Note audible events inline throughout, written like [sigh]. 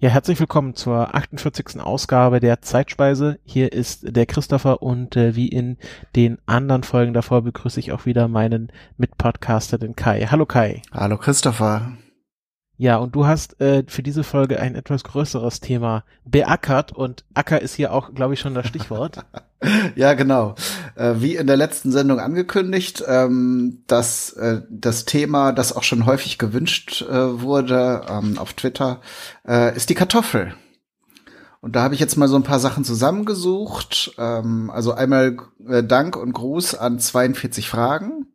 Ja, herzlich willkommen zur 48. Ausgabe der Zeitspeise. Hier ist der Christopher und äh, wie in den anderen Folgen davor begrüße ich auch wieder meinen Mitpodcaster, den Kai. Hallo Kai. Hallo Christopher. Ja, und du hast äh, für diese Folge ein etwas größeres Thema beackert und Acker ist hier auch, glaube ich, schon das Stichwort. [laughs] ja, genau. Äh, wie in der letzten Sendung angekündigt, ähm, dass äh, das Thema, das auch schon häufig gewünscht äh, wurde ähm, auf Twitter, äh, ist die Kartoffel. Und da habe ich jetzt mal so ein paar Sachen zusammengesucht. Ähm, also einmal äh, Dank und Gruß an 42 Fragen.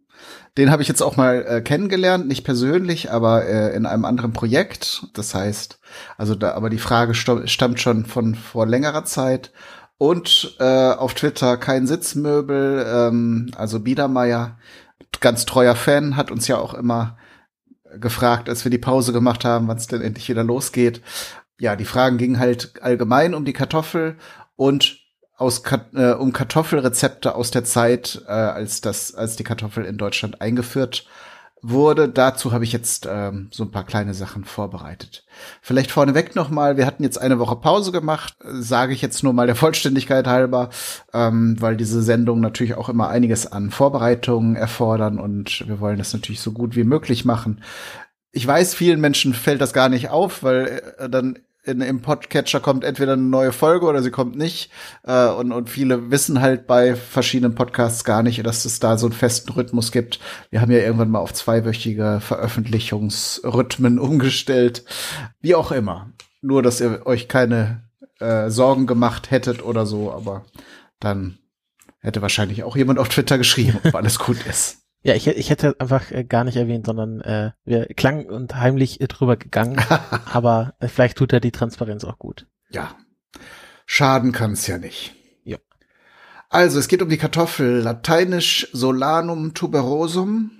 Den habe ich jetzt auch mal äh, kennengelernt, nicht persönlich, aber äh, in einem anderen Projekt. Das heißt, also da, aber die Frage stammt schon von vor längerer Zeit. Und äh, auf Twitter kein Sitzmöbel, ähm, also Biedermeier, ganz treuer Fan, hat uns ja auch immer gefragt, als wir die Pause gemacht haben, wann es denn endlich wieder losgeht. Ja, die Fragen gingen halt allgemein um die Kartoffel und aus äh, um Kartoffelrezepte aus der Zeit, äh, als das, als die Kartoffel in Deutschland eingeführt wurde. Dazu habe ich jetzt ähm, so ein paar kleine Sachen vorbereitet. Vielleicht vorneweg noch mal: Wir hatten jetzt eine Woche Pause gemacht, sage ich jetzt nur mal der [laughs] Vollständigkeit halber, ähm, weil diese Sendungen natürlich auch immer einiges an Vorbereitungen erfordern und wir wollen das natürlich so gut wie möglich machen. Ich weiß, vielen Menschen fällt das gar nicht auf, weil äh, dann in, im Podcatcher kommt entweder eine neue Folge oder sie kommt nicht. Äh, und, und viele wissen halt bei verschiedenen Podcasts gar nicht, dass es da so einen festen Rhythmus gibt. Wir haben ja irgendwann mal auf zweiwöchige Veröffentlichungsrhythmen [laughs] umgestellt. Wie auch immer. Nur, dass ihr euch keine äh, Sorgen gemacht hättet oder so, aber dann hätte wahrscheinlich auch jemand auf Twitter geschrieben, ob alles gut ist. Ja, ich, ich hätte einfach äh, gar nicht erwähnt, sondern äh, wir klang und heimlich drüber gegangen. [laughs] aber äh, vielleicht tut er die Transparenz auch gut. Ja. Schaden kann es ja nicht. Ja. Also, es geht um die Kartoffel. Lateinisch Solanum tuberosum.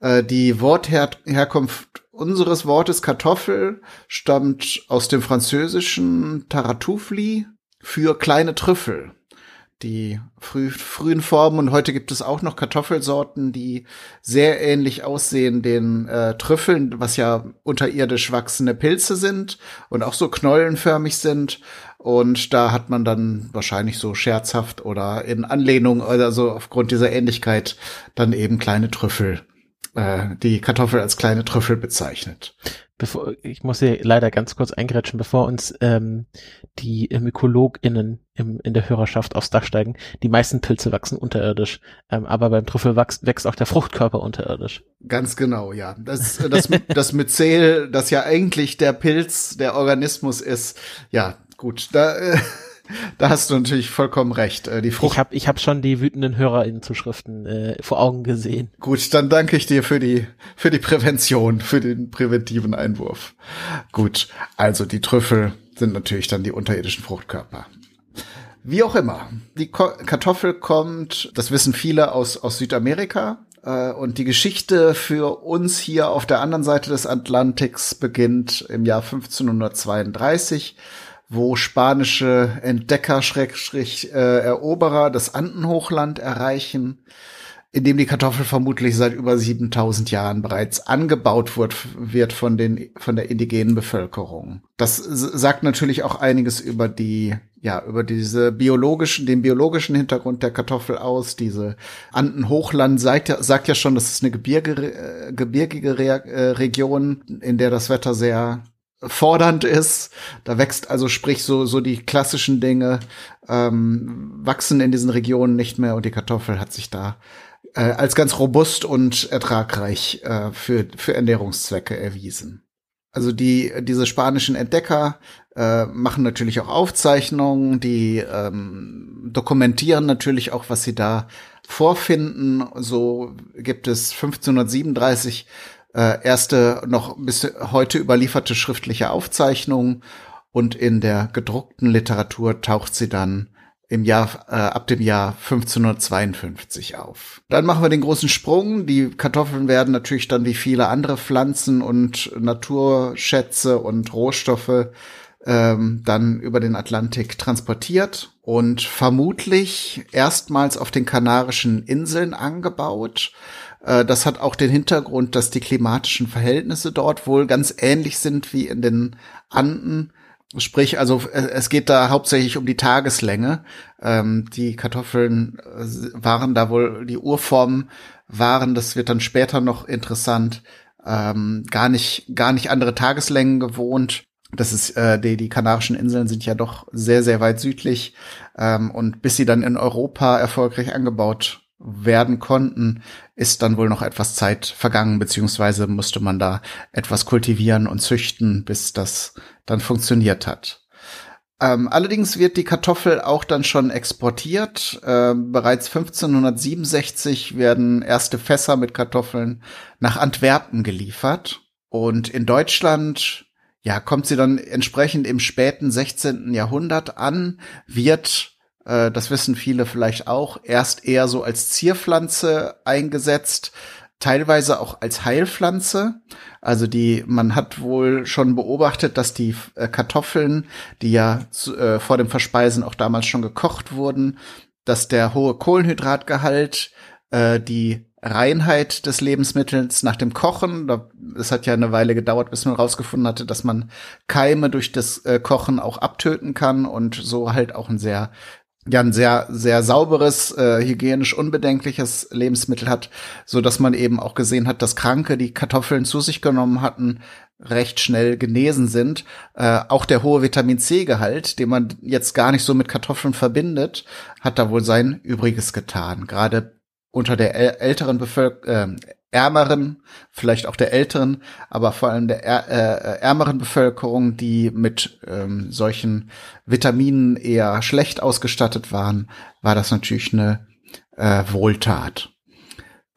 Äh, die Wortherkunft unseres Wortes Kartoffel stammt aus dem französischen Taratoufli für kleine Trüffel die früh, frühen Formen und heute gibt es auch noch Kartoffelsorten, die sehr ähnlich aussehen den äh, Trüffeln, was ja unterirdisch wachsende Pilze sind und auch so knollenförmig sind. Und da hat man dann wahrscheinlich so scherzhaft oder in Anlehnung, also aufgrund dieser Ähnlichkeit, dann eben kleine Trüffel, äh, die Kartoffel als kleine Trüffel bezeichnet bevor, ich muss hier leider ganz kurz eingrätschen, bevor uns ähm, die MykologInnen im, in der Hörerschaft aufs Dach steigen. Die meisten Pilze wachsen unterirdisch, ähm, aber beim Trüffel wächst, wächst auch der Fruchtkörper unterirdisch. Ganz genau, ja. Das, das, das Myzel, das ja eigentlich der Pilz, der Organismus ist, ja, gut, da äh, [laughs] da hast du natürlich vollkommen recht. Äh, die Frucht ich habe ich hab schon die wütenden HörerInnen-Zuschriften äh, vor Augen gesehen. Gut, dann danke ich dir für die, für die Prävention, für den präventiven Einwurf. Gut, also die Trüffel sind natürlich dann die unterirdischen Fruchtkörper. Wie auch immer, die Ko Kartoffel kommt, das wissen viele aus, aus Südamerika, äh, und die Geschichte für uns hier auf der anderen Seite des Atlantiks beginnt im Jahr 1532 wo spanische Entdecker, Schrägstrich, äh, Eroberer das Andenhochland erreichen, in dem die Kartoffel vermutlich seit über 7000 Jahren bereits angebaut wird, wird von den, von der indigenen Bevölkerung. Das sagt natürlich auch einiges über die, ja, über diese biologischen, den biologischen Hintergrund der Kartoffel aus. Diese Andenhochland sagt ja, sagt ja schon, das ist eine gebirge, äh, gebirgige Re äh, Region, in der das Wetter sehr fordernd ist. Da wächst also sprich so so die klassischen Dinge ähm, wachsen in diesen Regionen nicht mehr und die Kartoffel hat sich da äh, als ganz robust und ertragreich äh, für für Ernährungszwecke erwiesen. Also die diese spanischen Entdecker äh, machen natürlich auch Aufzeichnungen, die ähm, dokumentieren natürlich auch, was sie da vorfinden. So gibt es 1537 äh, erste noch bis heute überlieferte schriftliche Aufzeichnung und in der gedruckten Literatur taucht sie dann im Jahr äh, ab dem Jahr 1552 auf. Dann machen wir den großen Sprung. Die Kartoffeln werden natürlich dann wie viele andere Pflanzen und Naturschätze und Rohstoffe ähm, dann über den Atlantik transportiert und vermutlich erstmals auf den Kanarischen Inseln angebaut. Äh, das hat auch den Hintergrund, dass die klimatischen Verhältnisse dort wohl ganz ähnlich sind wie in den Anden. Sprich, also es geht da hauptsächlich um die Tageslänge. Ähm, die Kartoffeln äh, waren da wohl, die Urformen waren, das wird dann später noch interessant, ähm, gar nicht, gar nicht andere Tageslängen gewohnt. Das ist, äh, die, die Kanarischen Inseln sind ja doch sehr, sehr weit südlich. Ähm, und bis sie dann in Europa erfolgreich angebaut werden konnten, ist dann wohl noch etwas Zeit vergangen, beziehungsweise musste man da etwas kultivieren und züchten, bis das dann funktioniert hat. Ähm, allerdings wird die Kartoffel auch dann schon exportiert. Äh, bereits 1567 werden erste Fässer mit Kartoffeln nach Antwerpen geliefert. Und in Deutschland, ja, kommt sie dann entsprechend im späten 16. Jahrhundert an, wird äh, das wissen viele vielleicht auch, erst eher so als Zierpflanze eingesetzt, teilweise auch als Heilpflanze. Also die, man hat wohl schon beobachtet, dass die äh, Kartoffeln, die ja äh, vor dem Verspeisen auch damals schon gekocht wurden, dass der hohe Kohlenhydratgehalt äh, die Reinheit des Lebensmittels nach dem Kochen. Es hat ja eine Weile gedauert, bis man herausgefunden hatte, dass man Keime durch das äh, Kochen auch abtöten kann und so halt auch ein sehr ja ein sehr sehr sauberes äh, hygienisch unbedenkliches Lebensmittel hat, so dass man eben auch gesehen hat, dass Kranke, die Kartoffeln zu sich genommen hatten, recht schnell genesen sind. Äh, auch der hohe Vitamin C Gehalt, den man jetzt gar nicht so mit Kartoffeln verbindet, hat da wohl sein Übriges getan. Gerade unter der älteren Bevölkerung, äh, ärmeren, vielleicht auch der älteren, aber vor allem der äh, ärmeren Bevölkerung, die mit ähm, solchen Vitaminen eher schlecht ausgestattet waren, war das natürlich eine äh, Wohltat.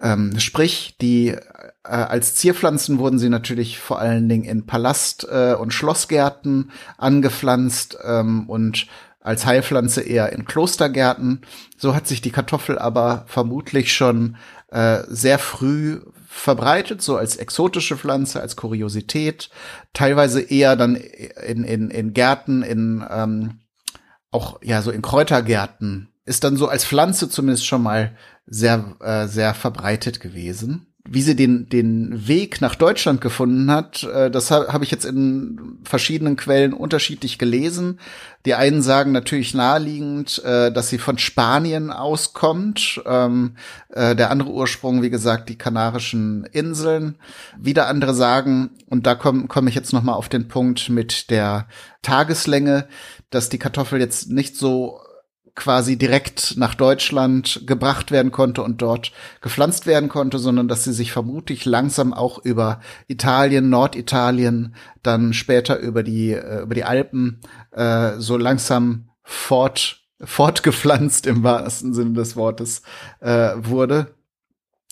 Ähm, sprich, die äh, als Zierpflanzen wurden sie natürlich vor allen Dingen in Palast- äh, und Schlossgärten angepflanzt ähm, und als Heilpflanze eher in Klostergärten. So hat sich die Kartoffel aber vermutlich schon äh, sehr früh verbreitet, so als exotische Pflanze, als Kuriosität, teilweise eher dann in, in, in Gärten, in ähm, auch ja so in Kräutergärten, ist dann so als Pflanze zumindest schon mal sehr, äh, sehr verbreitet gewesen wie sie den, den Weg nach Deutschland gefunden hat, äh, das habe hab ich jetzt in verschiedenen Quellen unterschiedlich gelesen. Die einen sagen natürlich naheliegend, äh, dass sie von Spanien auskommt. Ähm, äh, der andere Ursprung, wie gesagt, die Kanarischen Inseln. Wieder andere sagen, und da komme komm ich jetzt noch mal auf den Punkt mit der Tageslänge, dass die Kartoffel jetzt nicht so quasi direkt nach Deutschland gebracht werden konnte und dort gepflanzt werden konnte, sondern dass sie sich vermutlich langsam auch über Italien, Norditalien, dann später über die äh, über die Alpen äh, so langsam fort fortgepflanzt im wahrsten Sinne des Wortes äh, wurde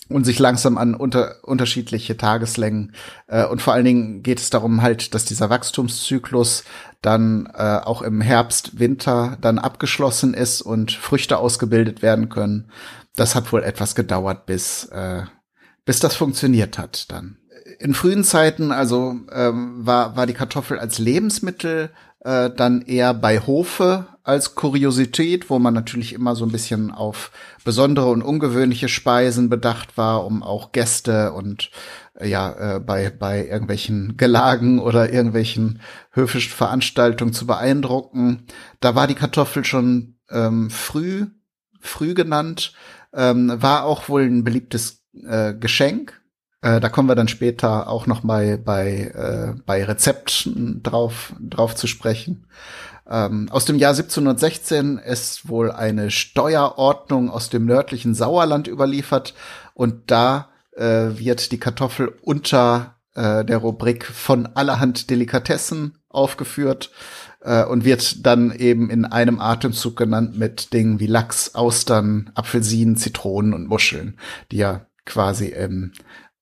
und sich langsam an unter, unterschiedliche Tageslängen äh, und vor allen Dingen geht es darum halt, dass dieser Wachstumszyklus dann äh, auch im Herbst, Winter dann abgeschlossen ist und Früchte ausgebildet werden können. Das hat wohl etwas gedauert, bis äh, bis das funktioniert hat dann. In frühen Zeiten also ähm, war war die Kartoffel als Lebensmittel äh, dann eher bei Hofe als Kuriosität, wo man natürlich immer so ein bisschen auf besondere und ungewöhnliche Speisen bedacht war, um auch Gäste und äh, ja äh, bei bei irgendwelchen Gelagen oder irgendwelchen höfischen Veranstaltungen zu beeindrucken. Da war die Kartoffel schon ähm, früh früh genannt, ähm, war auch wohl ein beliebtes äh, Geschenk. Äh, da kommen wir dann später auch noch mal bei äh, bei Rezepten drauf drauf zu sprechen. Ähm, aus dem Jahr 1716 ist wohl eine Steuerordnung aus dem nördlichen Sauerland überliefert und da äh, wird die Kartoffel unter äh, der Rubrik von allerhand Delikatessen aufgeführt äh, und wird dann eben in einem Atemzug genannt mit Dingen wie Lachs, Austern, Apfelsinen, Zitronen und Muscheln, die ja quasi im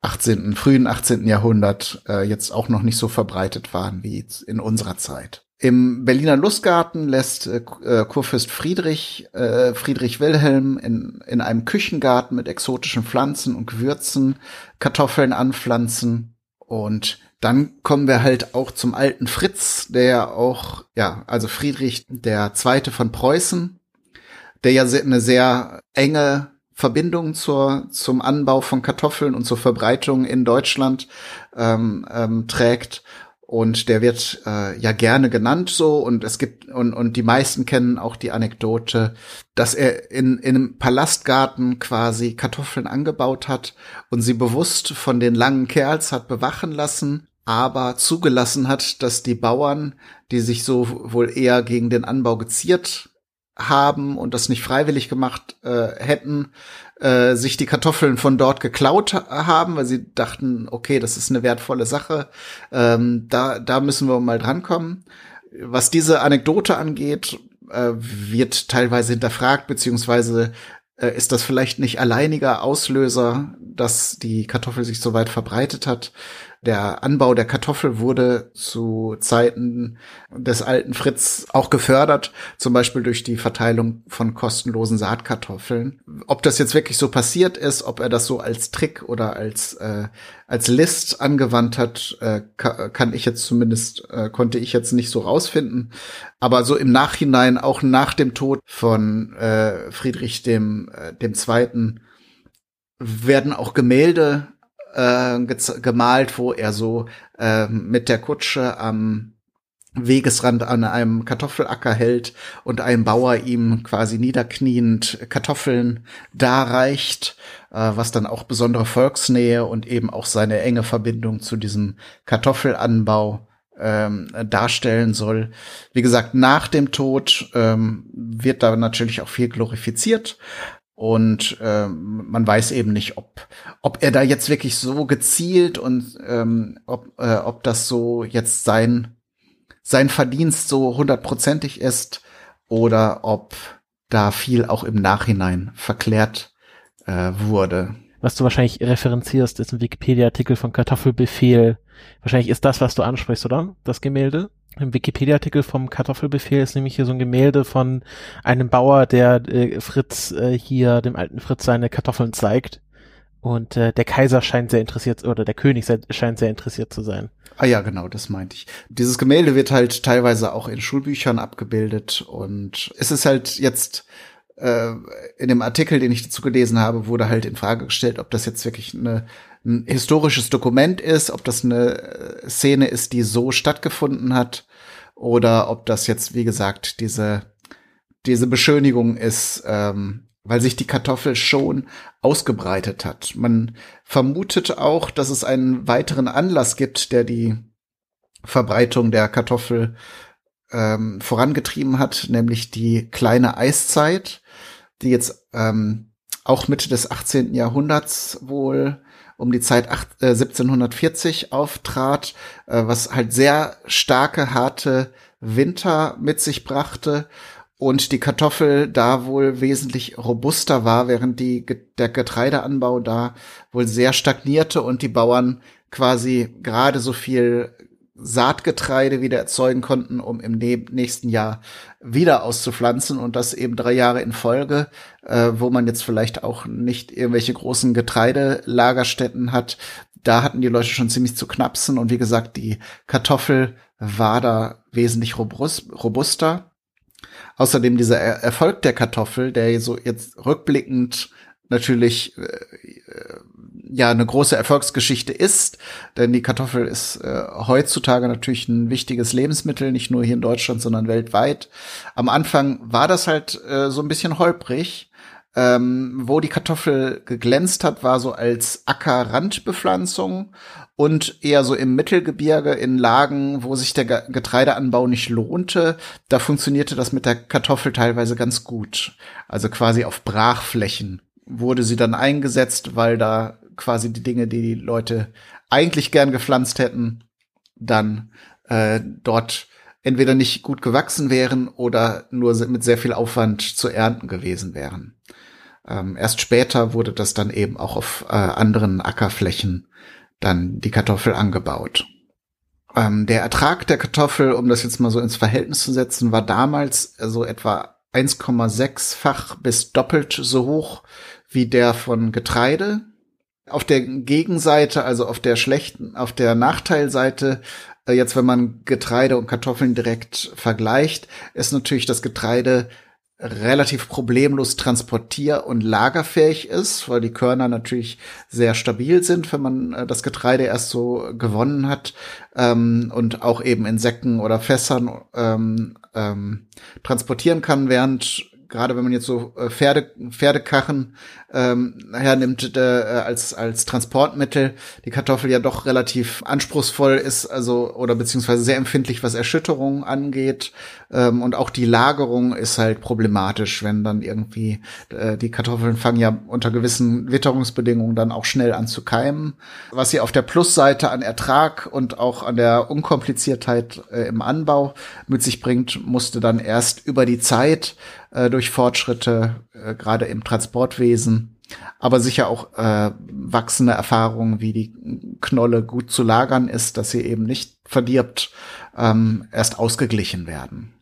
18., frühen 18. Jahrhundert äh, jetzt auch noch nicht so verbreitet waren wie in unserer Zeit. Im Berliner Lustgarten lässt äh, äh, Kurfürst Friedrich äh, Friedrich Wilhelm in, in einem Küchengarten mit exotischen Pflanzen und Gewürzen Kartoffeln anpflanzen und dann kommen wir halt auch zum alten Fritz, der auch, ja, also Friedrich der Zweite von Preußen, der ja eine sehr enge Verbindung zur, zum Anbau von Kartoffeln und zur Verbreitung in Deutschland ähm, ähm, trägt. Und der wird äh, ja gerne genannt so und es gibt und, und die meisten kennen auch die Anekdote, dass er in, in einem Palastgarten quasi Kartoffeln angebaut hat und sie bewusst von den langen Kerls hat bewachen lassen aber zugelassen hat, dass die Bauern, die sich so wohl eher gegen den Anbau geziert haben und das nicht freiwillig gemacht äh, hätten, äh, sich die Kartoffeln von dort geklaut haben, weil sie dachten, okay, das ist eine wertvolle Sache, ähm, da, da müssen wir mal drankommen. Was diese Anekdote angeht, äh, wird teilweise hinterfragt, beziehungsweise äh, ist das vielleicht nicht alleiniger Auslöser, dass die Kartoffel sich so weit verbreitet hat. Der Anbau der Kartoffel wurde zu Zeiten des alten Fritz auch gefördert, zum Beispiel durch die Verteilung von kostenlosen Saatkartoffeln. Ob das jetzt wirklich so passiert ist, ob er das so als Trick oder als äh, als List angewandt hat, äh, kann ich jetzt zumindest äh, konnte ich jetzt nicht so rausfinden. Aber so im Nachhinein, auch nach dem Tod von äh, Friedrich dem äh, dem Zweiten, werden auch Gemälde äh, gemalt, wo er so äh, mit der Kutsche am Wegesrand an einem Kartoffelacker hält und ein Bauer ihm quasi niederkniend Kartoffeln darreicht, äh, was dann auch besondere Volksnähe und eben auch seine enge Verbindung zu diesem Kartoffelanbau ähm, darstellen soll. Wie gesagt, nach dem Tod ähm, wird da natürlich auch viel glorifiziert, und ähm, man weiß eben nicht, ob, ob er da jetzt wirklich so gezielt und ähm, ob, äh, ob das so jetzt sein, sein Verdienst so hundertprozentig ist oder ob da viel auch im Nachhinein verklärt äh, wurde. Was du wahrscheinlich referenzierst, ist ein Wikipedia-Artikel von Kartoffelbefehl. Wahrscheinlich ist das, was du ansprichst, oder? Das Gemälde? Im Wikipedia-Artikel vom Kartoffelbefehl ist nämlich hier so ein Gemälde von einem Bauer, der äh, Fritz äh, hier, dem alten Fritz, seine Kartoffeln zeigt. Und äh, der Kaiser scheint sehr interessiert, oder der König scheint sehr interessiert zu sein. Ah ja, genau, das meinte ich. Dieses Gemälde wird halt teilweise auch in Schulbüchern abgebildet und es ist halt jetzt äh, in dem Artikel, den ich dazu gelesen habe, wurde halt in Frage gestellt, ob das jetzt wirklich eine ein historisches Dokument ist, ob das eine äh, Szene ist, die so stattgefunden hat, oder ob das jetzt, wie gesagt, diese, diese Beschönigung ist, ähm, weil sich die Kartoffel schon ausgebreitet hat. Man vermutet auch, dass es einen weiteren Anlass gibt, der die Verbreitung der Kartoffel ähm, vorangetrieben hat, nämlich die kleine Eiszeit, die jetzt ähm, auch Mitte des 18. Jahrhunderts wohl um die Zeit acht, äh, 1740 auftrat, äh, was halt sehr starke, harte Winter mit sich brachte und die Kartoffel da wohl wesentlich robuster war, während die, der Getreideanbau da wohl sehr stagnierte und die Bauern quasi gerade so viel Saatgetreide wieder erzeugen konnten, um im nächsten Jahr wieder auszupflanzen und das eben drei Jahre in Folge, äh, wo man jetzt vielleicht auch nicht irgendwelche großen Getreidelagerstätten hat. Da hatten die Leute schon ziemlich zu knapsen und wie gesagt, die Kartoffel war da wesentlich robust, robuster. Außerdem dieser Erfolg der Kartoffel, der so jetzt rückblickend natürlich äh, ja eine große Erfolgsgeschichte ist, denn die Kartoffel ist äh, heutzutage natürlich ein wichtiges Lebensmittel, nicht nur hier in Deutschland, sondern weltweit. Am Anfang war das halt äh, so ein bisschen holprig. Ähm, wo die Kartoffel geglänzt hat, war so als Ackerrandbepflanzung und eher so im Mittelgebirge in Lagen, wo sich der Getreideanbau nicht lohnte. Da funktionierte das mit der Kartoffel teilweise ganz gut. Also quasi auf Brachflächen wurde sie dann eingesetzt, weil da quasi die Dinge, die die Leute eigentlich gern gepflanzt hätten, dann äh, dort entweder nicht gut gewachsen wären oder nur mit sehr viel Aufwand zu ernten gewesen wären. Ähm, erst später wurde das dann eben auch auf äh, anderen Ackerflächen dann die Kartoffel angebaut. Ähm, der Ertrag der Kartoffel, um das jetzt mal so ins Verhältnis zu setzen, war damals so etwa 1,6-fach bis doppelt so hoch wie der von Getreide. Auf der Gegenseite, also auf der schlechten, auf der Nachteilseite, äh, jetzt wenn man Getreide und Kartoffeln direkt vergleicht, ist natürlich das Getreide relativ problemlos transportier- und lagerfähig ist, weil die Körner natürlich sehr stabil sind, wenn man äh, das Getreide erst so gewonnen hat ähm, und auch eben in Säcken oder Fässern ähm, ähm, transportieren kann, während gerade wenn man jetzt so äh, Pferde, Pferdekarren ähm, hernimmt äh, als, als Transportmittel, die Kartoffel ja doch relativ anspruchsvoll ist, also oder beziehungsweise sehr empfindlich, was Erschütterungen angeht. Ähm, und auch die Lagerung ist halt problematisch, wenn dann irgendwie äh, die Kartoffeln fangen ja unter gewissen Witterungsbedingungen dann auch schnell an zu keimen. Was sie auf der Plusseite an Ertrag und auch an der Unkompliziertheit äh, im Anbau mit sich bringt, musste dann erst über die Zeit äh, durch Fortschritte, äh, gerade im Transportwesen, aber sicher auch äh, wachsende Erfahrungen, wie die Knolle gut zu lagern ist, dass sie eben nicht verdirbt, ähm, erst ausgeglichen werden.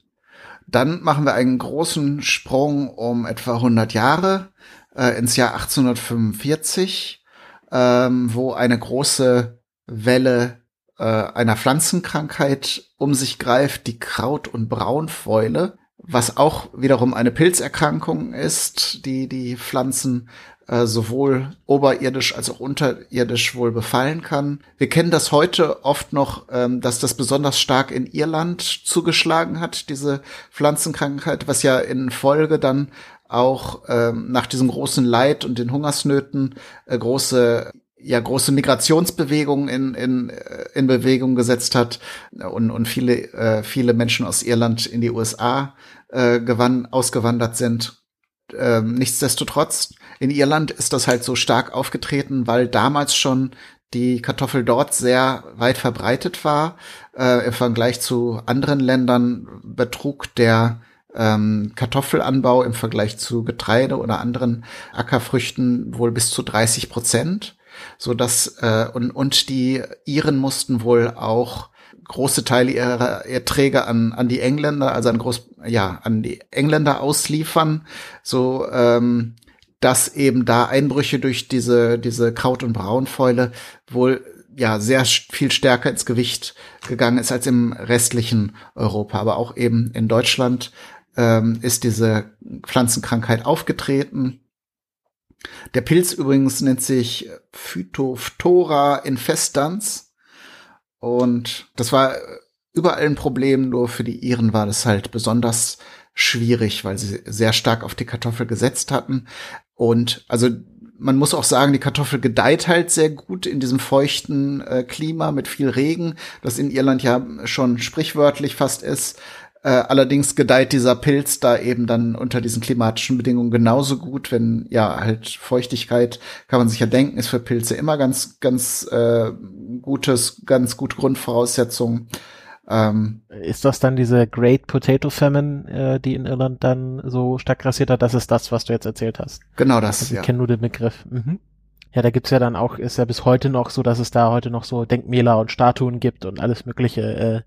Dann machen wir einen großen Sprung um etwa 100 Jahre äh, ins Jahr 1845, ähm, wo eine große Welle äh, einer Pflanzenkrankheit um sich greift, die Kraut- und Braunfäule was auch wiederum eine Pilzerkrankung ist, die die Pflanzen äh, sowohl oberirdisch als auch unterirdisch wohl befallen kann. Wir kennen das heute oft noch, ähm, dass das besonders stark in Irland zugeschlagen hat, diese Pflanzenkrankheit, was ja in Folge dann auch ähm, nach diesem großen Leid und den Hungersnöten äh, große ja große Migrationsbewegungen in, in, äh, in Bewegung gesetzt hat und, und viele, äh, viele Menschen aus Irland in die USA äh, gewann, ausgewandert sind. Ähm, nichtsdestotrotz, in Irland ist das halt so stark aufgetreten, weil damals schon die Kartoffel dort sehr weit verbreitet war. Äh, Im Vergleich zu anderen Ländern betrug der ähm, Kartoffelanbau im Vergleich zu Getreide oder anderen Ackerfrüchten wohl bis zu 30 Prozent so dass äh, und und die Iren mussten wohl auch große Teile ihrer Erträge an an die Engländer, also an groß ja an die Engländer ausliefern, so ähm, dass eben da Einbrüche durch diese diese Kraut- und Braunfäule wohl ja sehr viel stärker ins Gewicht gegangen ist als im restlichen Europa, aber auch eben in Deutschland ähm, ist diese Pflanzenkrankheit aufgetreten der Pilz übrigens nennt sich Phytophthora infestans. Und das war überall ein Problem, nur für die Iren war das halt besonders schwierig, weil sie sehr stark auf die Kartoffel gesetzt hatten. Und also man muss auch sagen, die Kartoffel gedeiht halt sehr gut in diesem feuchten äh, Klima mit viel Regen, das in Irland ja schon sprichwörtlich fast ist. Äh, allerdings gedeiht dieser Pilz da eben dann unter diesen klimatischen Bedingungen genauso gut, wenn ja halt Feuchtigkeit, kann man sich ja denken, ist für Pilze immer ganz, ganz äh, gutes, ganz gute Grundvoraussetzung. Ähm, ist das dann diese Great Potato Famine, äh, die in Irland dann so stark grassiert hat? Das ist das, was du jetzt erzählt hast. Genau das, also, ja. Ich kenne nur den Begriff. Mhm. Ja, da gibt's ja dann auch, ist ja bis heute noch so, dass es da heute noch so Denkmäler und Statuen gibt und alles Mögliche, äh,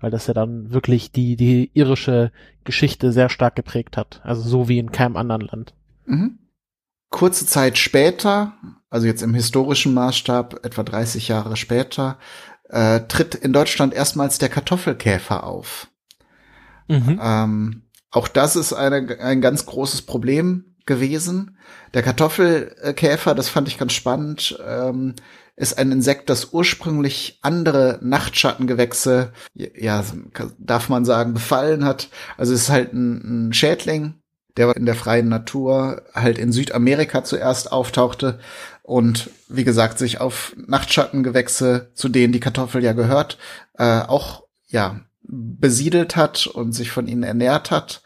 weil das ja dann wirklich die, die irische Geschichte sehr stark geprägt hat. Also so wie in keinem anderen Land. Mhm. Kurze Zeit später, also jetzt im historischen Maßstab, etwa 30 Jahre später, äh, tritt in Deutschland erstmals der Kartoffelkäfer auf. Mhm. Ähm, auch das ist eine, ein ganz großes Problem gewesen. Der Kartoffelkäfer, das fand ich ganz spannend, ähm, ist ein Insekt, das ursprünglich andere Nachtschattengewächse, ja, darf man sagen, befallen hat. Also es ist halt ein, ein Schädling, der in der freien Natur halt in Südamerika zuerst auftauchte und wie gesagt sich auf Nachtschattengewächse, zu denen die Kartoffel ja gehört, äh, auch ja besiedelt hat und sich von ihnen ernährt hat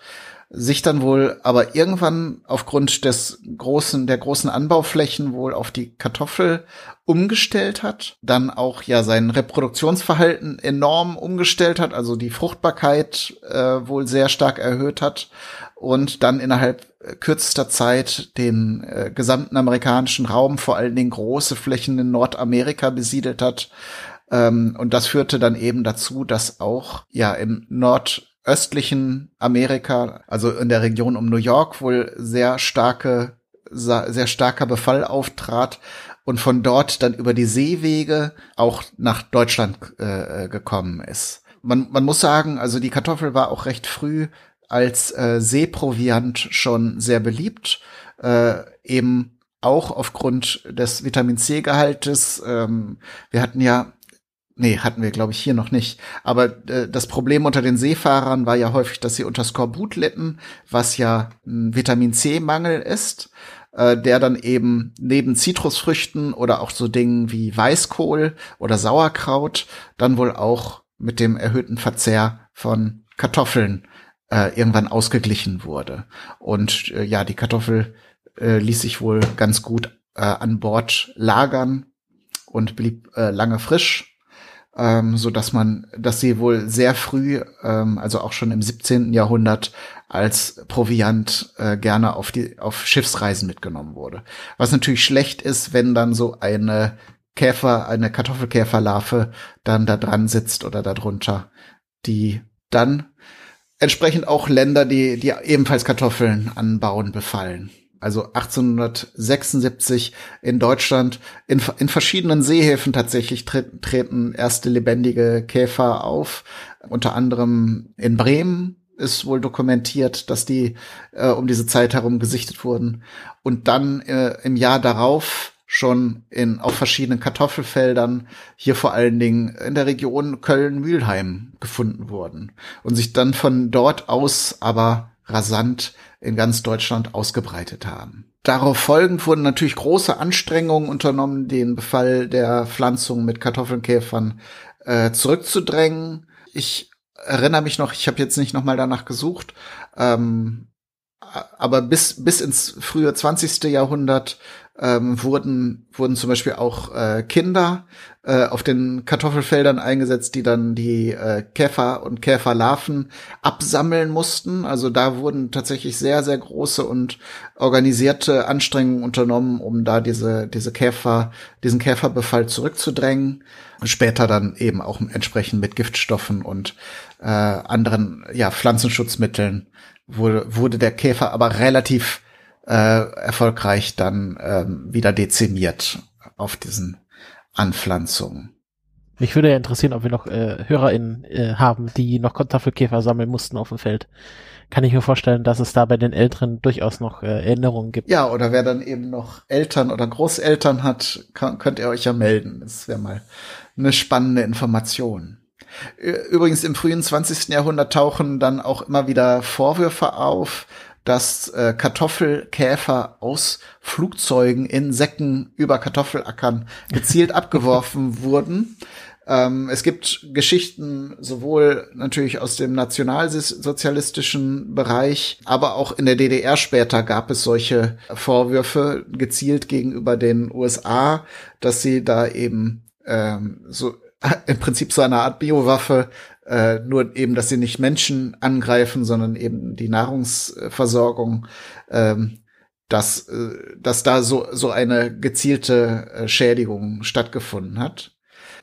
sich dann wohl aber irgendwann aufgrund des großen, der großen Anbauflächen wohl auf die Kartoffel umgestellt hat, dann auch ja sein Reproduktionsverhalten enorm umgestellt hat, also die Fruchtbarkeit äh, wohl sehr stark erhöht hat und dann innerhalb kürzester Zeit den äh, gesamten amerikanischen Raum, vor allen Dingen große Flächen in Nordamerika besiedelt hat. Ähm, und das führte dann eben dazu, dass auch ja im Nord östlichen Amerika, also in der Region um New York, wohl sehr starke, sehr starker Befall auftrat und von dort dann über die Seewege auch nach Deutschland äh, gekommen ist. Man, man muss sagen, also die Kartoffel war auch recht früh als äh, Seeproviant schon sehr beliebt, äh, eben auch aufgrund des Vitamin C-Gehaltes. Ähm, wir hatten ja Nee, hatten wir, glaube ich, hier noch nicht. Aber äh, das Problem unter den Seefahrern war ja häufig, dass sie unter Skorbut litten, was ja ein Vitamin C-Mangel ist, äh, der dann eben neben Zitrusfrüchten oder auch so Dingen wie Weißkohl oder Sauerkraut dann wohl auch mit dem erhöhten Verzehr von Kartoffeln äh, irgendwann ausgeglichen wurde. Und äh, ja, die Kartoffel äh, ließ sich wohl ganz gut äh, an Bord lagern und blieb äh, lange frisch ähm, so dass man, dass sie wohl sehr früh, ähm, also auch schon im 17. Jahrhundert als Proviant äh, gerne auf die auf Schiffsreisen mitgenommen wurde. Was natürlich schlecht ist, wenn dann so eine Käfer, eine Kartoffelkäferlarve dann da dran sitzt oder darunter, die dann entsprechend auch Länder, die die ebenfalls Kartoffeln anbauen, befallen also 1876 in Deutschland. In, in verschiedenen Seehäfen tatsächlich treten, treten erste lebendige Käfer auf. Unter anderem in Bremen ist wohl dokumentiert, dass die äh, um diese Zeit herum gesichtet wurden. Und dann äh, im Jahr darauf schon in auf verschiedenen Kartoffelfeldern hier vor allen Dingen in der Region Köln-Mülheim gefunden wurden und sich dann von dort aus aber rasant in ganz Deutschland ausgebreitet haben. Darauf folgend wurden natürlich große Anstrengungen unternommen, den Befall der Pflanzung mit Kartoffelkäfern äh, zurückzudrängen. Ich erinnere mich noch, ich habe jetzt nicht nochmal danach gesucht, ähm, aber bis, bis ins frühe 20. Jahrhundert ähm, wurden, wurden zum Beispiel auch äh, Kinder äh, auf den Kartoffelfeldern eingesetzt, die dann die äh, Käfer und Käferlarven absammeln mussten. Also da wurden tatsächlich sehr, sehr große und organisierte Anstrengungen unternommen, um da diese, diese Käfer, diesen Käferbefall zurückzudrängen. Später dann eben auch entsprechend mit Giftstoffen und äh, anderen ja, Pflanzenschutzmitteln wurde, wurde der Käfer aber relativ äh, erfolgreich dann ähm, wieder dezimiert auf diesen Anpflanzungen. Mich würde ja interessieren, ob wir noch äh, HörerInnen äh, haben, die noch Kartoffelkäfer sammeln mussten auf dem Feld. Kann ich mir vorstellen, dass es da bei den Älteren durchaus noch äh, Erinnerungen gibt. Ja, oder wer dann eben noch Eltern oder Großeltern hat, kann, könnt ihr euch ja melden. Das wäre mal eine spannende Information. Übrigens im frühen 20. Jahrhundert tauchen dann auch immer wieder Vorwürfe auf, dass äh, Kartoffelkäfer aus Flugzeugen in Säcken über Kartoffelackern [laughs] gezielt abgeworfen wurden. Ähm, es gibt Geschichten sowohl natürlich aus dem nationalsozialistischen Bereich, aber auch in der DDR später gab es solche Vorwürfe gezielt gegenüber den USA, dass sie da eben ähm, so [laughs] im Prinzip so eine Art Biowaffe äh, nur eben, dass sie nicht Menschen angreifen, sondern eben die Nahrungsversorgung, ähm, dass, äh, dass da so, so eine gezielte äh, Schädigung stattgefunden hat.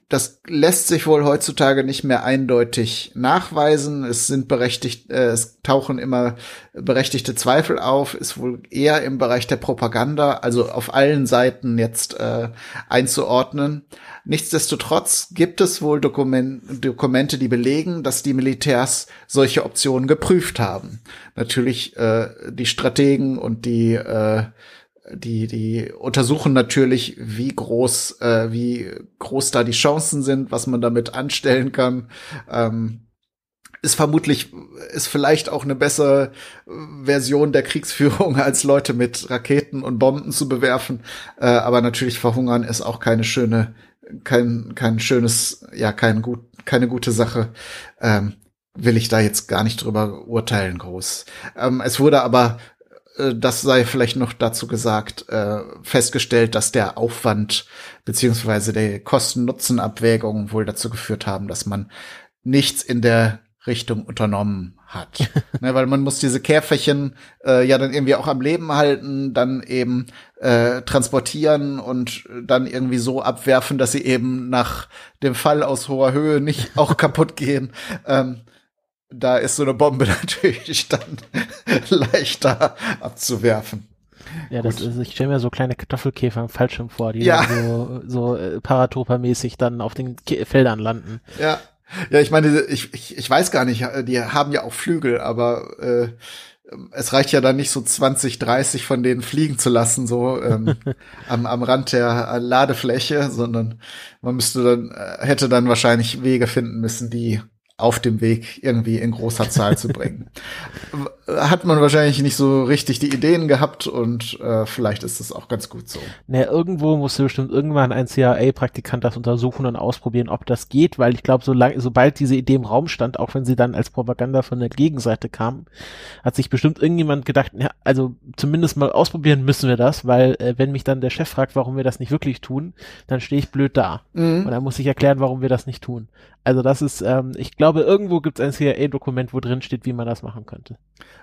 Das lässt sich wohl heutzutage nicht mehr eindeutig nachweisen. Es sind berechtigt, äh, es tauchen immer berechtigte Zweifel auf, ist wohl eher im Bereich der Propaganda, also auf allen Seiten jetzt äh, einzuordnen. Nichtsdestotrotz gibt es wohl Dokument, Dokumente, die belegen, dass die Militärs solche Optionen geprüft haben. Natürlich äh, die Strategen und die äh, die, die untersuchen natürlich, wie groß, äh, wie groß da die Chancen sind, was man damit anstellen kann. Ähm, ist vermutlich, ist vielleicht auch eine bessere Version der Kriegsführung, [laughs] als Leute mit Raketen und Bomben zu bewerfen. Äh, aber natürlich verhungern ist auch keine schöne, kein, kein schönes, ja, kein gut, keine gute Sache. Ähm, will ich da jetzt gar nicht drüber urteilen groß. Ähm, es wurde aber äh, das sei vielleicht noch dazu gesagt, äh, festgestellt, dass der Aufwand beziehungsweise der Kosten-Nutzen-Abwägung wohl dazu geführt haben, dass man nichts in der Richtung unternommen hat. [laughs] ne, weil man muss diese Käferchen äh, ja dann irgendwie auch am Leben halten, dann eben äh, transportieren und dann irgendwie so abwerfen, dass sie eben nach dem Fall aus hoher Höhe nicht [laughs] auch kaputt gehen. Ähm, da ist so eine Bombe [laughs] natürlich dann leichter abzuwerfen. Ja, das ist, ich stelle mir so kleine Kartoffelkäfer im Fallschirm vor, die Ja. so, so äh, Paratopa-mäßig dann auf den Ke Feldern landen. Ja. Ja, ich meine, ich, ich, ich weiß gar nicht, die haben ja auch Flügel, aber äh, es reicht ja dann nicht so 20, 30 von denen fliegen zu lassen, so ähm, [laughs] am, am Rand der Ladefläche, sondern man müsste dann, äh, hätte dann wahrscheinlich Wege finden müssen, die auf dem Weg irgendwie in großer Zahl zu bringen. Hat man wahrscheinlich nicht so richtig die Ideen gehabt und äh, vielleicht ist es auch ganz gut so. Naja, irgendwo musste bestimmt irgendwann ein CIA-Praktikant das untersuchen und ausprobieren, ob das geht, weil ich glaube, solange, sobald diese Idee im Raum stand, auch wenn sie dann als Propaganda von der Gegenseite kam, hat sich bestimmt irgendjemand gedacht, ja, also zumindest mal ausprobieren müssen wir das, weil äh, wenn mich dann der Chef fragt, warum wir das nicht wirklich tun, dann stehe ich blöd da. Mhm. Und dann muss ich erklären, warum wir das nicht tun. Also das ist, ähm, ich glaube, irgendwo gibt es ein CIA-Dokument, wo drin steht, wie man das machen könnte.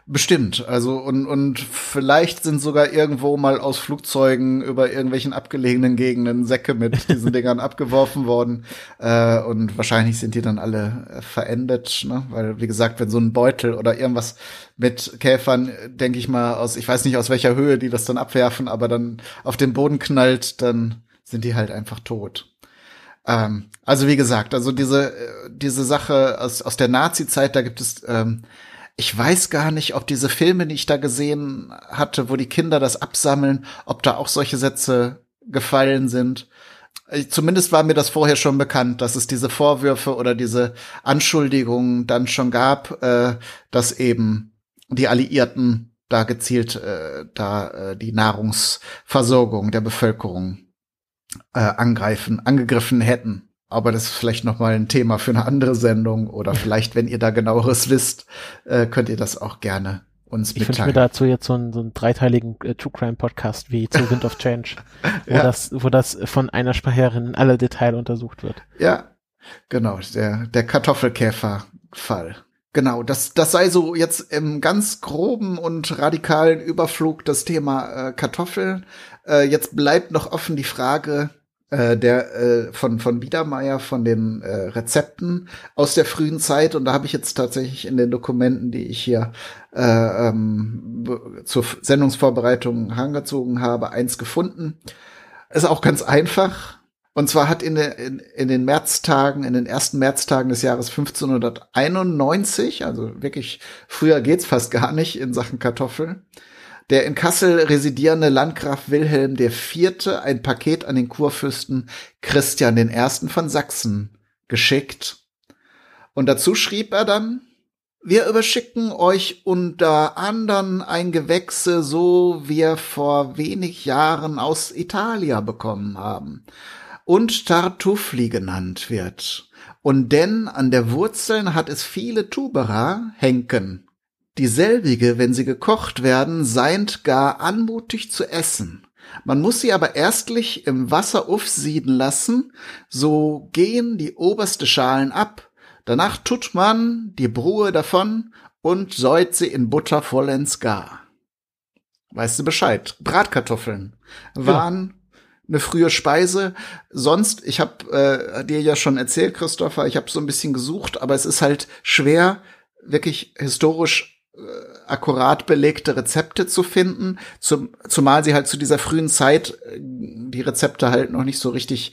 Bestimmt. Also und, und vielleicht sind sogar irgendwo mal aus Flugzeugen über irgendwelchen abgelegenen Gegenden Säcke mit [laughs] diesen Dingern abgeworfen worden. Äh, und wahrscheinlich sind die dann alle äh, verendet, ne? Weil, wie gesagt, wenn so ein Beutel oder irgendwas mit Käfern, denke ich mal, aus, ich weiß nicht aus welcher Höhe die das dann abwerfen, aber dann auf den Boden knallt, dann sind die halt einfach tot. Ähm, also wie gesagt, also diese, äh, diese Sache aus, aus der Nazi-Zeit, da gibt es, ähm, ich weiß gar nicht, ob diese Filme, die ich da gesehen hatte, wo die Kinder das absammeln, ob da auch solche Sätze gefallen sind. Äh, Zumindest war mir das vorher schon bekannt, dass es diese Vorwürfe oder diese Anschuldigungen dann schon gab, äh, dass eben die Alliierten da gezielt äh, da äh, die Nahrungsversorgung der Bevölkerung äh, angreifen, angegriffen hätten. Aber das ist vielleicht noch mal ein Thema für eine andere Sendung oder [laughs] vielleicht, wenn ihr da genaueres wisst, äh, könnt ihr das auch gerne uns Ich wünsche mitteilen. mir dazu jetzt so einen, so einen dreiteiligen äh, True Crime Podcast wie zu Wind of Change, [laughs] wo Ja. das, wo das von einer Sprecherin in alle Detail untersucht wird. Ja, genau, der, der Kartoffelkäfer-Fall. Genau, das, das sei so jetzt im ganz groben und radikalen Überflug das Thema äh, Kartoffeln. Äh, jetzt bleibt noch offen die Frage äh, der äh, von von Biedermeier von den äh, Rezepten aus der frühen Zeit und da habe ich jetzt tatsächlich in den Dokumenten, die ich hier äh, ähm, zur Sendungsvorbereitung herangezogen habe, eins gefunden. Ist auch ganz einfach. Und zwar hat in, in, in den Märztagen, in den ersten Märztagen des Jahres 1591, also wirklich früher geht's fast gar nicht in Sachen Kartoffeln, der in Kassel residierende Landgraf Wilhelm IV. ein Paket an den Kurfürsten Christian I. von Sachsen geschickt. Und dazu schrieb er dann, wir überschicken euch unter andern ein Gewächse, so wir vor wenig Jahren aus Italia bekommen haben und Tartufli genannt wird. Und denn an der Wurzeln hat es viele Tubera, Henken. Dieselbige, wenn sie gekocht werden, seint gar anmutig zu essen. Man muss sie aber erstlich im Wasser aufsieden lassen, so gehen die oberste Schalen ab. Danach tut man die Brue davon und säut sie in Butter vollends gar. Weißt du Bescheid? Bratkartoffeln waren eine frühe Speise. Sonst, ich habe äh, dir ja schon erzählt, Christopher, ich habe so ein bisschen gesucht, aber es ist halt schwer, wirklich historisch akkurat belegte Rezepte zu finden, zum, zumal sie halt zu dieser frühen Zeit äh, die Rezepte halt noch nicht so richtig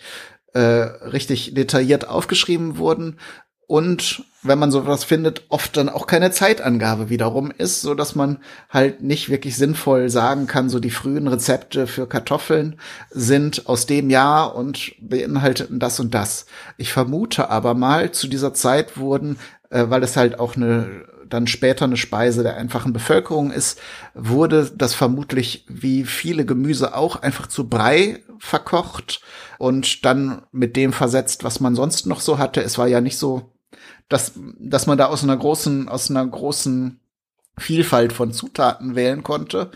äh, richtig detailliert aufgeschrieben wurden und wenn man sowas findet, oft dann auch keine Zeitangabe wiederum ist, so dass man halt nicht wirklich sinnvoll sagen kann, so die frühen Rezepte für Kartoffeln sind aus dem Jahr und beinhalteten das und das. Ich vermute aber mal, zu dieser Zeit wurden, äh, weil es halt auch eine dann später eine Speise der einfachen Bevölkerung ist, wurde das vermutlich wie viele Gemüse auch einfach zu Brei verkocht und dann mit dem versetzt, was man sonst noch so hatte. Es war ja nicht so dass, dass man da aus einer großen, aus einer großen Vielfalt von Zutaten wählen konnte.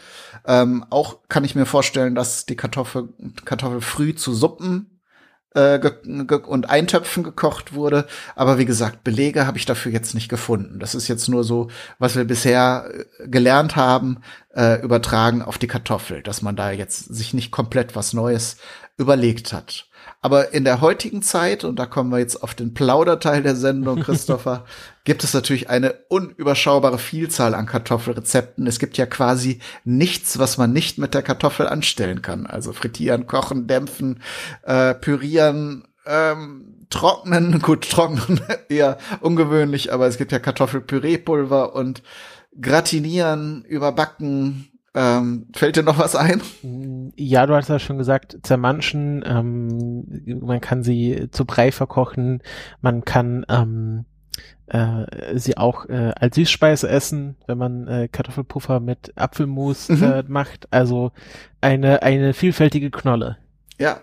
Ähm, auch kann ich mir vorstellen, dass die Kartoffel, Kartoffel früh zu Suppen äh, und Eintöpfen gekocht wurde. Aber wie gesagt, Belege habe ich dafür jetzt nicht gefunden. Das ist jetzt nur so, was wir bisher äh, gelernt haben, äh, übertragen auf die Kartoffel, dass man da jetzt sich nicht komplett was Neues überlegt hat. Aber in der heutigen Zeit, und da kommen wir jetzt auf den Plauderteil der Sendung, [laughs] Christopher, gibt es natürlich eine unüberschaubare Vielzahl an Kartoffelrezepten. Es gibt ja quasi nichts, was man nicht mit der Kartoffel anstellen kann. Also frittieren, kochen, dämpfen, äh, pürieren, ähm, trocknen, [laughs] gut, trocknen [laughs] eher ungewöhnlich, aber es gibt ja Kartoffelpüreepulver und gratinieren, überbacken. Ähm, fällt dir noch was ein? Ja, du hast ja schon gesagt, zermanschen, ähm, man kann sie zu Brei verkochen, man kann ähm, äh, sie auch äh, als Süßspeise essen, wenn man äh, Kartoffelpuffer mit Apfelmus mhm. äh, macht. Also eine, eine vielfältige Knolle. Ja,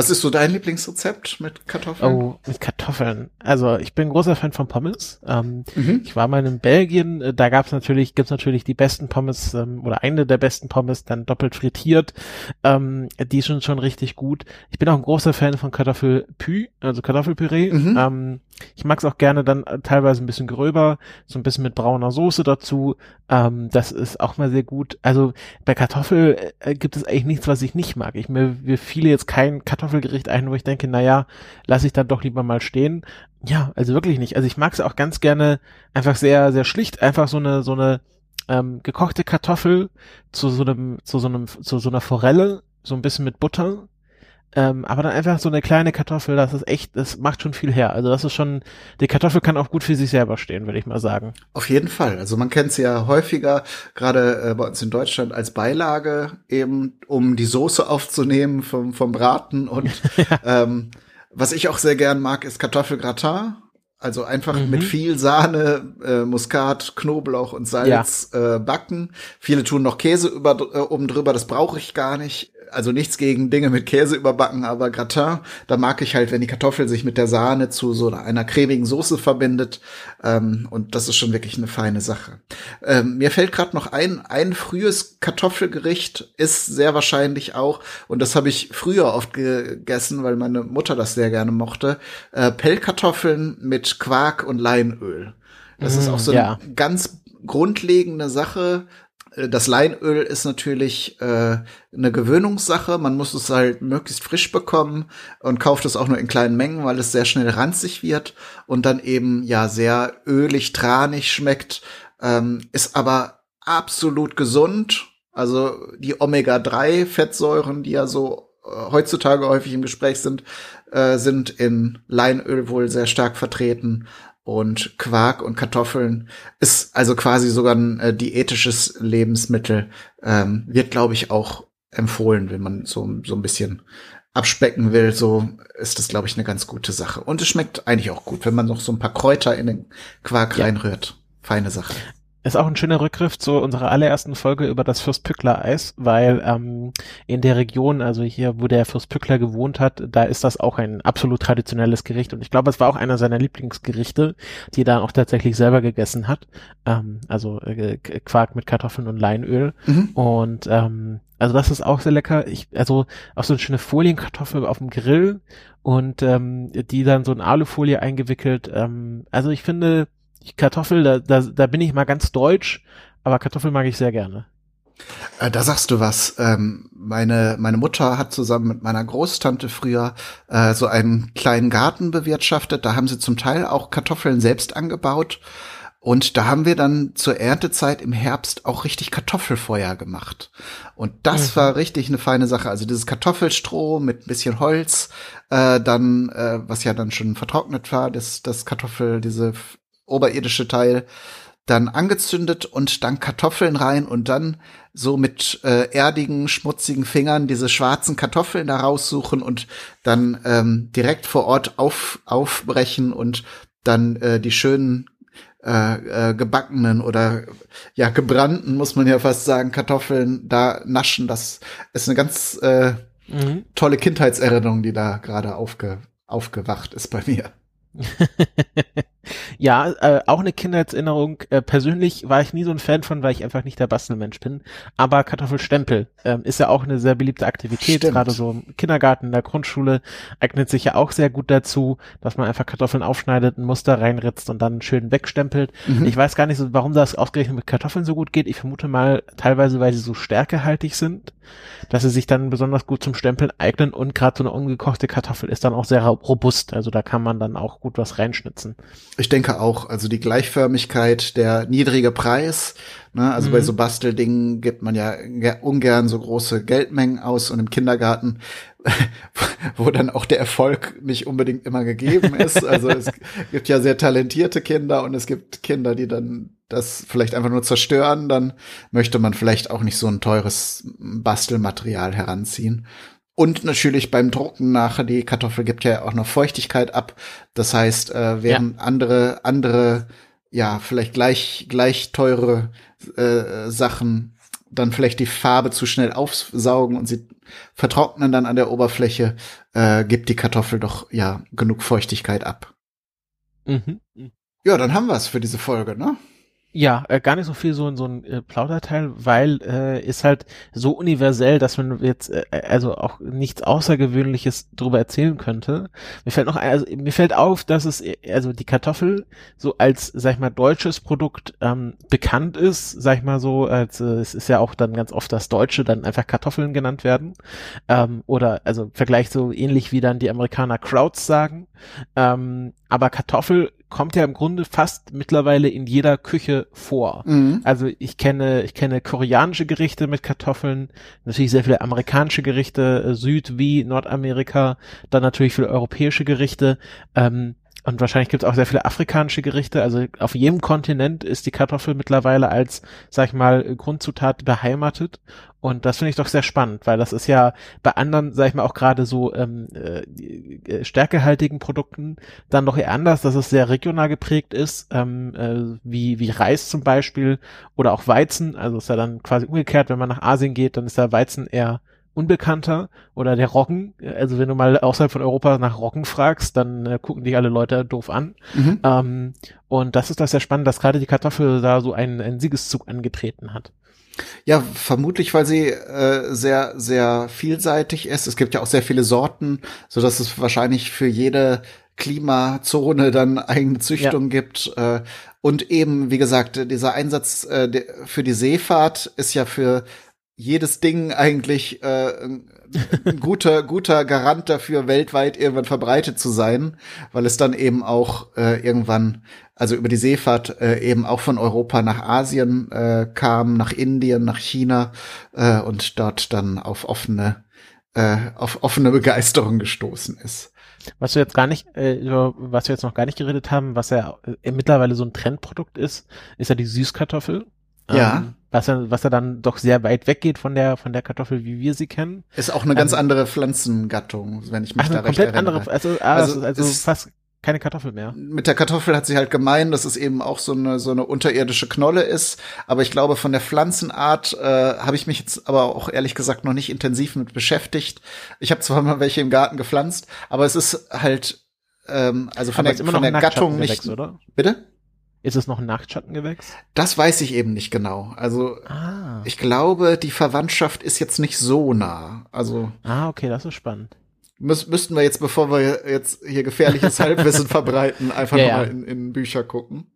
was ist so dein Lieblingsrezept mit Kartoffeln? Oh, mit Kartoffeln. Also ich bin großer Fan von Pommes. Ähm, mhm. Ich war mal in Belgien, äh, da gab's natürlich, gibt's natürlich die besten Pommes ähm, oder eine der besten Pommes, dann doppelt frittiert. Ähm, die sind schon richtig gut. Ich bin auch ein großer Fan von Kartoffelpü, also Kartoffelpüree. Mhm. Ähm, ich mag's auch gerne dann äh, teilweise ein bisschen gröber, so ein bisschen mit brauner Soße dazu. Ähm, das ist auch mal sehr gut. Also bei Kartoffel äh, gibt es eigentlich nichts, was ich nicht mag. Ich mir, mir fiele jetzt kein Kartoffel Kartoffelgericht ein, wo ich denke, naja, lasse ich dann doch lieber mal stehen. Ja, also wirklich nicht. Also ich mag es auch ganz gerne einfach sehr, sehr schlicht, einfach so eine, so eine ähm, gekochte Kartoffel zu so einem, zu so einem, zu so einer Forelle, so ein bisschen mit Butter, ähm, aber dann einfach so eine kleine Kartoffel, das ist echt, das macht schon viel her. Also das ist schon, die Kartoffel kann auch gut für sich selber stehen, würde ich mal sagen. Auf jeden Fall. Also man kennt sie ja häufiger, gerade äh, bei uns in Deutschland, als Beilage eben, um die Soße aufzunehmen vom, vom Braten. Und [laughs] ja. ähm, was ich auch sehr gern mag, ist Kartoffelgratin. Also einfach mhm. mit viel Sahne, äh, Muskat, Knoblauch und Salz ja. äh, backen. Viele tun noch Käse über, äh, oben drüber, das brauche ich gar nicht also nichts gegen Dinge mit Käse überbacken, aber Gratin, da mag ich halt, wenn die Kartoffel sich mit der Sahne zu so einer cremigen Soße verbindet. Ähm, und das ist schon wirklich eine feine Sache. Ähm, mir fällt gerade noch ein, ein frühes Kartoffelgericht ist sehr wahrscheinlich auch, und das habe ich früher oft gegessen, weil meine Mutter das sehr gerne mochte, äh, Pellkartoffeln mit Quark und Leinöl. Das mm, ist auch so ja. eine ganz grundlegende Sache, das Leinöl ist natürlich äh, eine Gewöhnungssache. Man muss es halt möglichst frisch bekommen und kauft es auch nur in kleinen Mengen, weil es sehr schnell ranzig wird und dann eben ja sehr ölig, tranig schmeckt. Ähm, ist aber absolut gesund. Also die Omega-3-Fettsäuren, die ja so äh, heutzutage häufig im Gespräch sind, äh, sind in Leinöl wohl sehr stark vertreten und Quark und Kartoffeln ist also quasi sogar ein äh, diätisches Lebensmittel. Ähm, wird, glaube ich, auch empfohlen, wenn man so, so ein bisschen abspecken will, so ist das, glaube ich, eine ganz gute Sache. Und es schmeckt eigentlich auch gut, wenn man noch so ein paar Kräuter in den Quark ja. reinrührt. Feine Sache ist auch ein schöner Rückgriff zu unserer allerersten Folge über das Fürstpückler Eis, weil ähm, in der Region, also hier, wo der Fürstpückler gewohnt hat, da ist das auch ein absolut traditionelles Gericht und ich glaube, es war auch einer seiner Lieblingsgerichte, die er dann auch tatsächlich selber gegessen hat. Ähm, also äh, Quark mit Kartoffeln und Leinöl mhm. und ähm, also das ist auch sehr lecker. Ich, also auch so eine schöne Folienkartoffel auf dem Grill und ähm, die dann so in Alufolie eingewickelt. Ähm, also ich finde, Kartoffel, da, da, da bin ich mal ganz deutsch, aber Kartoffel mag ich sehr gerne. Äh, da sagst du was. Ähm, meine, meine Mutter hat zusammen mit meiner Großtante früher äh, so einen kleinen Garten bewirtschaftet. Da haben sie zum Teil auch Kartoffeln selbst angebaut. Und da haben wir dann zur Erntezeit im Herbst auch richtig Kartoffelfeuer gemacht. Und das mhm. war richtig eine feine Sache. Also dieses Kartoffelstroh mit ein bisschen Holz, äh, dann, äh, was ja dann schon vertrocknet war, das, das Kartoffel, diese oberirdische Teil dann angezündet und dann Kartoffeln rein und dann so mit äh, erdigen, schmutzigen Fingern diese schwarzen Kartoffeln da raussuchen und dann ähm, direkt vor Ort auf, aufbrechen und dann äh, die schönen äh, äh, gebackenen oder ja gebrannten, muss man ja fast sagen, Kartoffeln da naschen. Das ist eine ganz äh, mhm. tolle Kindheitserinnerung, die da gerade aufge, aufgewacht ist bei mir. [laughs] Ja, äh, auch eine Kindheitserinnerung. Äh, persönlich war ich nie so ein Fan von, weil ich einfach nicht der Bastelmensch bin. Aber Kartoffelstempel ähm, ist ja auch eine sehr beliebte Aktivität, gerade so im Kindergarten, in der Grundschule eignet sich ja auch sehr gut dazu, dass man einfach Kartoffeln aufschneidet, ein Muster reinritzt und dann schön wegstempelt. Mhm. Ich weiß gar nicht so, warum das ausgerechnet mit Kartoffeln so gut geht. Ich vermute mal teilweise, weil sie so stärkehaltig sind, dass sie sich dann besonders gut zum Stempeln eignen und gerade so eine ungekochte Kartoffel ist dann auch sehr robust. Also da kann man dann auch gut was reinschnitzen. Ich denke auch, also die Gleichförmigkeit, der niedrige Preis, ne, also mhm. bei so Basteldingen gibt man ja ungern so große Geldmengen aus und im Kindergarten [laughs] wo dann auch der Erfolg nicht unbedingt immer gegeben ist. Also es gibt ja sehr talentierte Kinder und es gibt Kinder, die dann das vielleicht einfach nur zerstören. Dann möchte man vielleicht auch nicht so ein teures Bastelmaterial heranziehen. Und natürlich beim Drucken nachher, die Kartoffel gibt ja auch noch Feuchtigkeit ab. Das heißt, äh, während ja. andere, andere, ja, vielleicht gleich, gleich teure äh, Sachen dann vielleicht die Farbe zu schnell aufsaugen und sie vertrocknen dann an der Oberfläche, äh, gibt die Kartoffel doch ja genug Feuchtigkeit ab. Mhm. Ja, dann haben wir es für diese Folge, ne? Ja, äh, gar nicht so viel so in so ein äh, Plauderteil, weil äh, ist halt so universell, dass man jetzt äh, also auch nichts Außergewöhnliches darüber erzählen könnte. Mir fällt noch also mir fällt auf, dass es äh, also die Kartoffel so als sag ich mal deutsches Produkt ähm, bekannt ist, sag ich mal so, als äh, es ist ja auch dann ganz oft das Deutsche dann einfach Kartoffeln genannt werden ähm, oder also Vergleich so ähnlich wie dann die Amerikaner Krauts sagen. Ähm, aber Kartoffel kommt ja im Grunde fast mittlerweile in jeder Küche vor. Mhm. Also ich kenne, ich kenne koreanische Gerichte mit Kartoffeln, natürlich sehr viele amerikanische Gerichte, äh, Süd- wie Nordamerika, dann natürlich viele europäische Gerichte. Ähm, und wahrscheinlich gibt es auch sehr viele afrikanische Gerichte. Also auf jedem Kontinent ist die Kartoffel mittlerweile als, sag ich mal, Grundzutat beheimatet. Und das finde ich doch sehr spannend, weil das ist ja bei anderen, sag ich mal, auch gerade so ähm, äh, äh, stärkehaltigen Produkten dann doch eher anders, dass es sehr regional geprägt ist, ähm, äh, wie, wie Reis zum Beispiel oder auch Weizen. Also ist ja dann quasi umgekehrt, wenn man nach Asien geht, dann ist der Weizen eher unbekannter oder der Roggen. Also wenn du mal außerhalb von Europa nach Roggen fragst, dann äh, gucken dich alle Leute doof an. Mhm. Ähm, und das ist das sehr spannend, dass gerade die Kartoffel da so einen, einen Siegeszug angetreten hat. Ja, vermutlich, weil sie äh, sehr, sehr vielseitig ist. Es gibt ja auch sehr viele Sorten, so dass es wahrscheinlich für jede Klimazone dann eigene Züchtung ja. gibt. Äh, und eben, wie gesagt, dieser Einsatz äh, für die Seefahrt ist ja für jedes Ding eigentlich äh, ein guter, guter Garant dafür, weltweit irgendwann verbreitet zu sein, weil es dann eben auch äh, irgendwann, also über die Seefahrt äh, eben auch von Europa nach Asien äh, kam, nach Indien, nach China äh, und dort dann auf offene, äh, auf offene Begeisterung gestoßen ist. Was wir jetzt gar nicht, äh, was wir jetzt noch gar nicht geredet haben, was ja äh, mittlerweile so ein Trendprodukt ist, ist ja die Süßkartoffel. Ja. Ähm, was er, was er dann doch sehr weit weggeht von der, von der Kartoffel, wie wir sie kennen. Ist auch eine ganz ähm, andere Pflanzengattung, wenn ich mich ach, da recht erinnere. Andere, also, ah, also, also fast keine Kartoffel mehr. Mit der Kartoffel hat sie halt gemein, dass es eben auch so eine so eine unterirdische Knolle ist. Aber ich glaube, von der Pflanzenart äh, habe ich mich jetzt aber auch ehrlich gesagt noch nicht intensiv mit beschäftigt. Ich habe zwar mal welche im Garten gepflanzt, aber es ist halt ähm, also von aber der, von der Gattung nicht. Oder? Bitte? Ist es noch ein Nachtschattengewächs? Das weiß ich eben nicht genau. Also ah. ich glaube, die Verwandtschaft ist jetzt nicht so nah. Also ah, okay, das ist spannend. Müß, müssten wir jetzt, bevor wir jetzt hier gefährliches [laughs] Halbwissen verbreiten, einfach ja, nochmal ja. in, in Bücher gucken.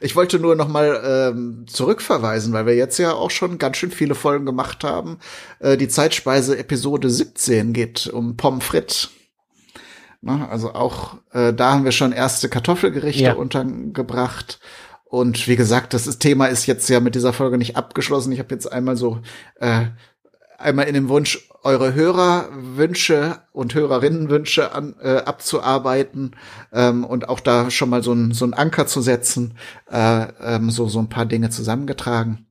Ich wollte nur noch mal ähm, zurückverweisen, weil wir jetzt ja auch schon ganz schön viele Folgen gemacht haben. Äh, die Zeitspeise Episode 17 geht um Pommes frites. Na, also auch äh, da haben wir schon erste Kartoffelgerichte ja. untergebracht. Und wie gesagt, das ist, Thema ist jetzt ja mit dieser Folge nicht abgeschlossen. Ich habe jetzt einmal so äh, einmal in dem Wunsch, eure Hörerwünsche und Hörerinnenwünsche an, äh, abzuarbeiten ähm, und auch da schon mal so ein, so ein Anker zu setzen, äh, ähm, so, so ein paar Dinge zusammengetragen.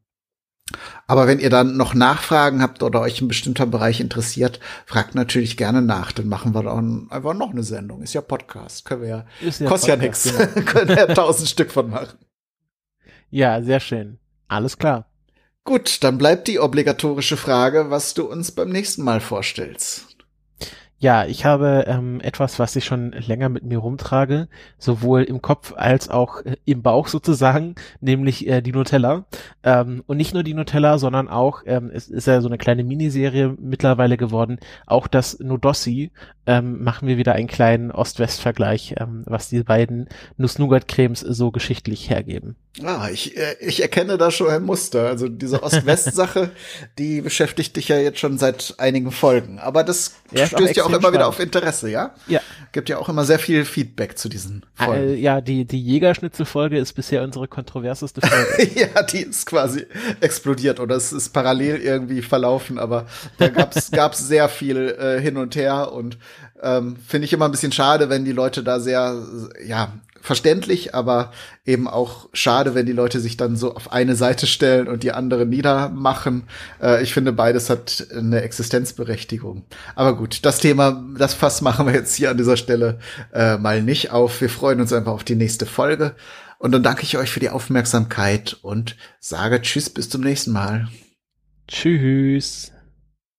Aber wenn ihr dann noch Nachfragen habt oder euch ein bestimmter Bereich interessiert, fragt natürlich gerne nach. Dann machen wir dann einfach noch eine Sendung. Ist ja Podcast. Können wir ja. Kostet ja nichts. Genau. [laughs] Können ja tausend Stück von machen. Ja, sehr schön. Alles klar. Gut, dann bleibt die obligatorische Frage, was du uns beim nächsten Mal vorstellst. Ja, ich habe ähm, etwas, was ich schon länger mit mir rumtrage, sowohl im Kopf als auch äh, im Bauch sozusagen, [laughs] nämlich äh, die Nutella. Ähm, und nicht nur die Nutella, sondern auch, ähm, es ist ja so eine kleine Miniserie mittlerweile geworden, auch das Nudossi. Ähm, machen wir wieder einen kleinen Ost-West-Vergleich, ähm, was die beiden Nuss-Nougat-Cremes so geschichtlich hergeben. Ah, ich, äh, ich erkenne da schon ein Muster. Also diese Ost-West-Sache, [laughs] die beschäftigt dich ja jetzt schon seit einigen Folgen. Aber das ja, stößt ja auch immer spannend. wieder auf Interesse, ja? Ja. Gibt ja auch immer sehr viel Feedback zu diesen Folgen. Äh, ja, die, die Jägerschnitzel-Folge ist bisher unsere kontroverseste Folge. [laughs] ja, die ist quasi explodiert oder es ist parallel irgendwie verlaufen, aber da gab's, [laughs] gab's sehr viel äh, hin und her und ähm, finde ich immer ein bisschen schade, wenn die Leute da sehr, ja, verständlich, aber eben auch schade, wenn die Leute sich dann so auf eine Seite stellen und die andere niedermachen. Äh, ich finde, beides hat eine Existenzberechtigung. Aber gut, das Thema, das Fass machen wir jetzt hier an dieser Stelle äh, mal nicht auf. Wir freuen uns einfach auf die nächste Folge. Und dann danke ich euch für die Aufmerksamkeit und sage Tschüss, bis zum nächsten Mal. Tschüss.